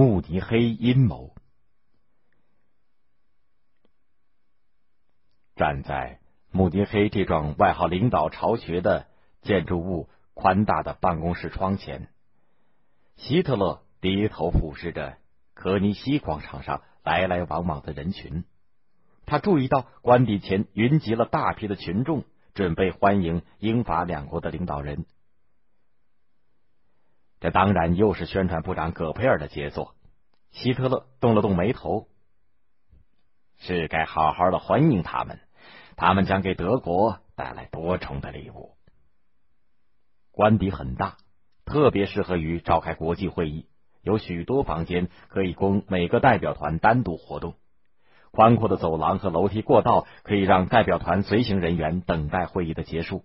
慕尼黑阴谋。站在慕尼黑这幢外号“领导巢穴”的建筑物宽大的办公室窗前，希特勒低头俯视着科尼西广场上来来往往的人群。他注意到官邸前云集了大批的群众，准备欢迎英法两国的领导人。这当然又是宣传部长葛培尔的杰作。希特勒动了动眉头，是该好好的欢迎他们。他们将给德国带来多重的礼物。官邸很大，特别适合于召开国际会议，有许多房间可以供每个代表团单独活动。宽阔的走廊和楼梯过道可以让代表团随行人员等待会议的结束。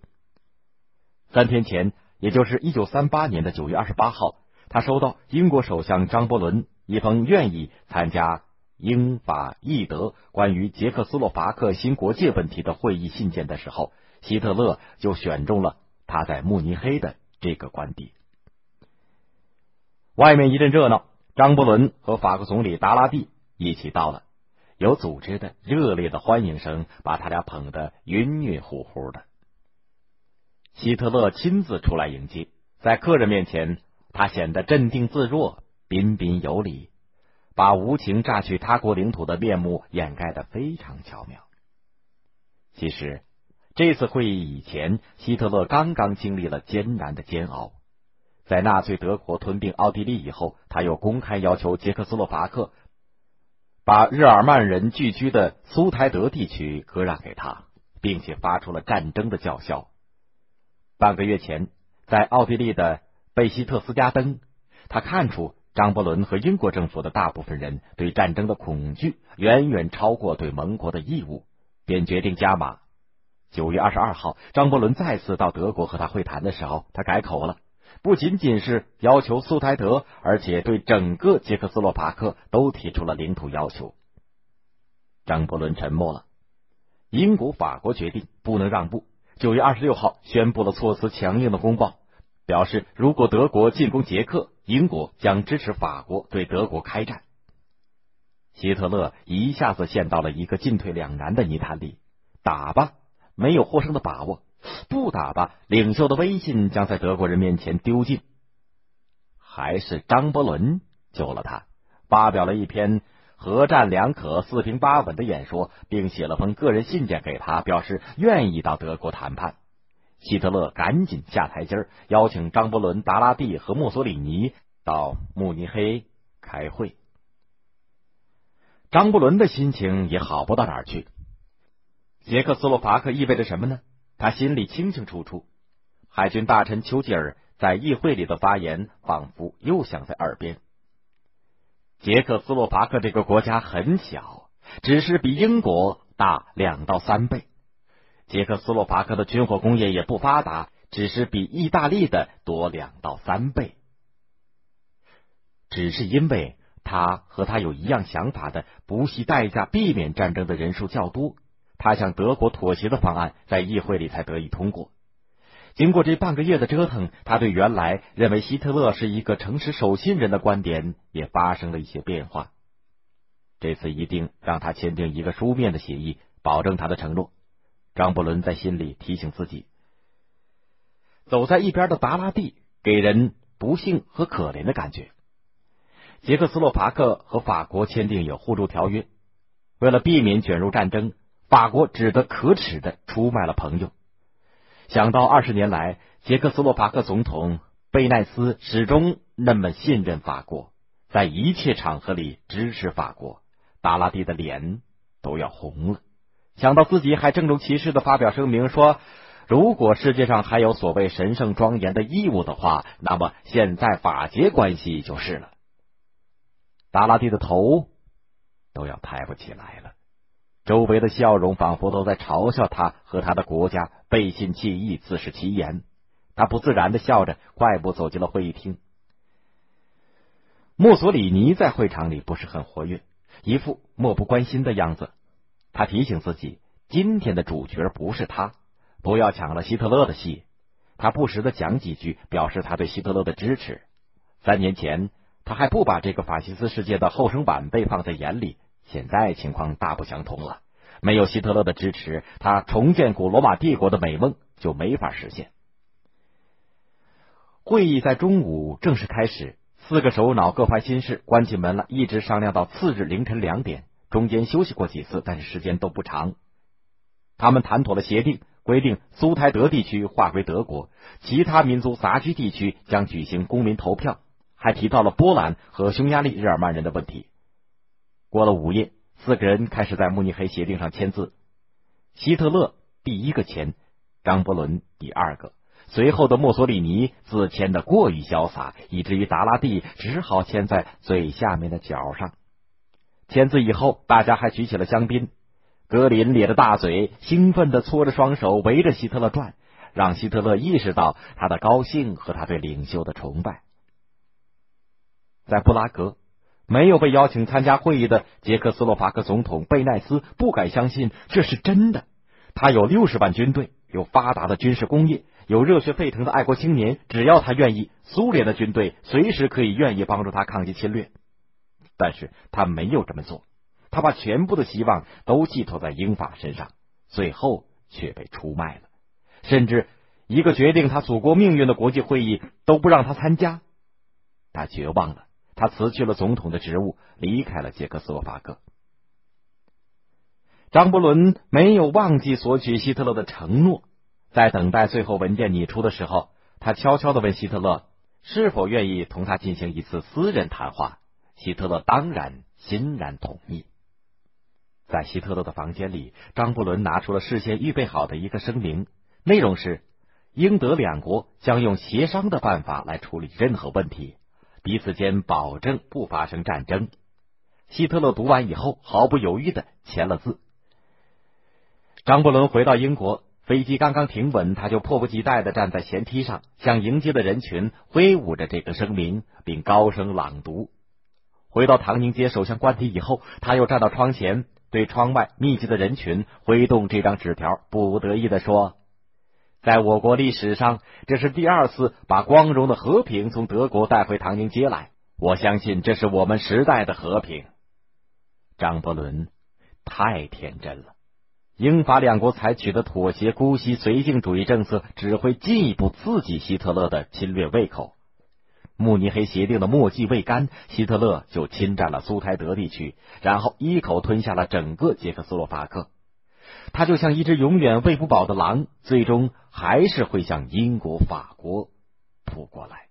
三天前，也就是一九三八年的九月二十八号，他收到英国首相张伯伦一封愿意参加。英法意德关于捷克斯洛伐克新国界问题的会议信件的时候，希特勒就选中了他在慕尼黑的这个官邸。外面一阵热闹，张伯伦和法国总理达拉蒂一起到了，有组织的热烈的欢迎声把他俩捧得晕晕乎乎的。希特勒亲自出来迎接，在客人面前，他显得镇定自若、彬彬有礼。把无情榨取他国领土的面目掩盖的非常巧妙。其实，这次会议以前，希特勒刚刚经历了艰难的煎熬。在纳粹德国吞并奥地利以后，他又公开要求捷克斯洛伐克把日耳曼人聚居的苏台德地区割让给他，并且发出了战争的叫嚣。半个月前，在奥地利的贝希特斯加登，他看出。张伯伦和英国政府的大部分人对战争的恐惧远远超过对盟国的义务，便决定加码。九月二十二号，张伯伦再次到德国和他会谈的时候，他改口了，不仅仅是要求苏台德，而且对整个捷克斯洛伐克都提出了领土要求。张伯伦沉默了。英国、法国决定不能让步。九月二十六号，宣布了措辞强硬的公报。表示，如果德国进攻捷克，英国将支持法国对德国开战。希特勒一下子陷到了一个进退两难的泥潭里：打吧，没有获胜的把握；不打吧，领袖的威信将在德国人面前丢尽。还是张伯伦救了他，发表了一篇和战两可、四平八稳的演说，并写了封个人信件给他，表示愿意到德国谈判。希特勒赶紧下台阶儿邀请张伯伦、达拉蒂和墨索里尼到慕尼黑开会。张伯伦的心情也好不到哪儿去。捷克斯洛伐克意味着什么呢？他心里清清楚楚。海军大臣丘吉尔在议会里的发言，仿佛又响在耳边。捷克斯洛伐克这个国家很小，只是比英国大两到三倍。捷克斯洛伐克的军火工业也不发达，只是比意大利的多两到三倍。只是因为他和他有一样想法的、不惜代价避免战争的人数较多，他向德国妥协的方案在议会里才得以通过。经过这半个月的折腾，他对原来认为希特勒是一个诚实守信人的观点也发生了一些变化。这次一定让他签订一个书面的协议，保证他的承诺。张伯伦在心里提醒自己：走在一边的达拉蒂给人不幸和可怜的感觉。捷克斯洛伐克和法国签订有互助条约，为了避免卷入战争，法国只得可耻的出卖了朋友。想到二十年来，捷克斯洛伐克总统贝奈斯始终那么信任法国，在一切场合里支持法国，达拉蒂的脸都要红了。想到自己还郑重其事的发表声明说，如果世界上还有所谓神圣庄严的义务的话，那么现在法捷关系就是了。达拉蒂的头都要抬不起来了，周围的笑容仿佛都在嘲笑他和他的国家背信弃义、自食其言。他不自然的笑着，快步走进了会议厅。墨索里尼在会场里不是很活跃，一副漠不关心的样子。他提醒自己，今天的主角不是他，不要抢了希特勒的戏。他不时的讲几句，表示他对希特勒的支持。三年前，他还不把这个法西斯世界的后生晚辈放在眼里。现在情况大不相同了，没有希特勒的支持，他重建古罗马帝国的美梦就没法实现。会议在中午正式开始，四个首脑各怀心事，关起门来一直商量到次日凌晨两点，中间休息过几次，但是时间都不长。他们谈妥了协定，规定苏台德地区划归德国，其他民族杂居地区将举行公民投票，还提到了波兰和匈牙利日耳曼人的问题。过了午夜，四个人开始在慕尼黑协定上签字。希特勒第一个签，张伯伦第二个，随后的墨索里尼字签的过于潇洒，以至于达拉蒂只好签在最下面的角上。签字以后，大家还举起了香槟。格林咧着大嘴，兴奋的搓着双手，围着希特勒转，让希特勒意识到他的高兴和他对领袖的崇拜。在布拉格。没有被邀请参加会议的捷克斯洛伐克总统贝奈斯不敢相信这是真的。他有六十万军队，有发达的军事工业，有热血沸腾的爱国青年。只要他愿意，苏联的军队随时可以愿意帮助他抗击侵略。但是他没有这么做，他把全部的希望都寄托在英法身上，最后却被出卖了。甚至一个决定他祖国命运的国际会议都不让他参加，他绝望了。他辞去了总统的职务，离开了捷克斯洛伐克。张伯伦没有忘记索取希特勒的承诺，在等待最后文件拟出的时候，他悄悄的问希特勒是否愿意同他进行一次私人谈话。希特勒当然欣然同意。在希特勒的房间里，张伯伦拿出了事先预备好的一个声明，内容是：英德两国将用协商的办法来处理任何问题。彼此间保证不发生战争。希特勒读完以后，毫不犹豫的签了字。张伯伦回到英国，飞机刚刚停稳，他就迫不及待的站在舷梯上，向迎接的人群挥舞着这个声明，并高声朗读。回到唐宁街首相官邸以后，他又站到窗前，对窗外密集的人群挥动这张纸条，不得意的说。在我国历史上，这是第二次把光荣的和平从德国带回唐宁街来。我相信这是我们时代的和平。张伯伦太天真了，英法两国采取的妥协、姑息、绥靖主义政策，只会进一步刺激希特勒的侵略胃口。慕尼黑协定的墨迹未干，希特勒就侵占了苏台德地区，然后一口吞下了整个捷克斯洛伐克。他就像一只永远喂不饱的狼，最终还是会向英国、法国扑过来。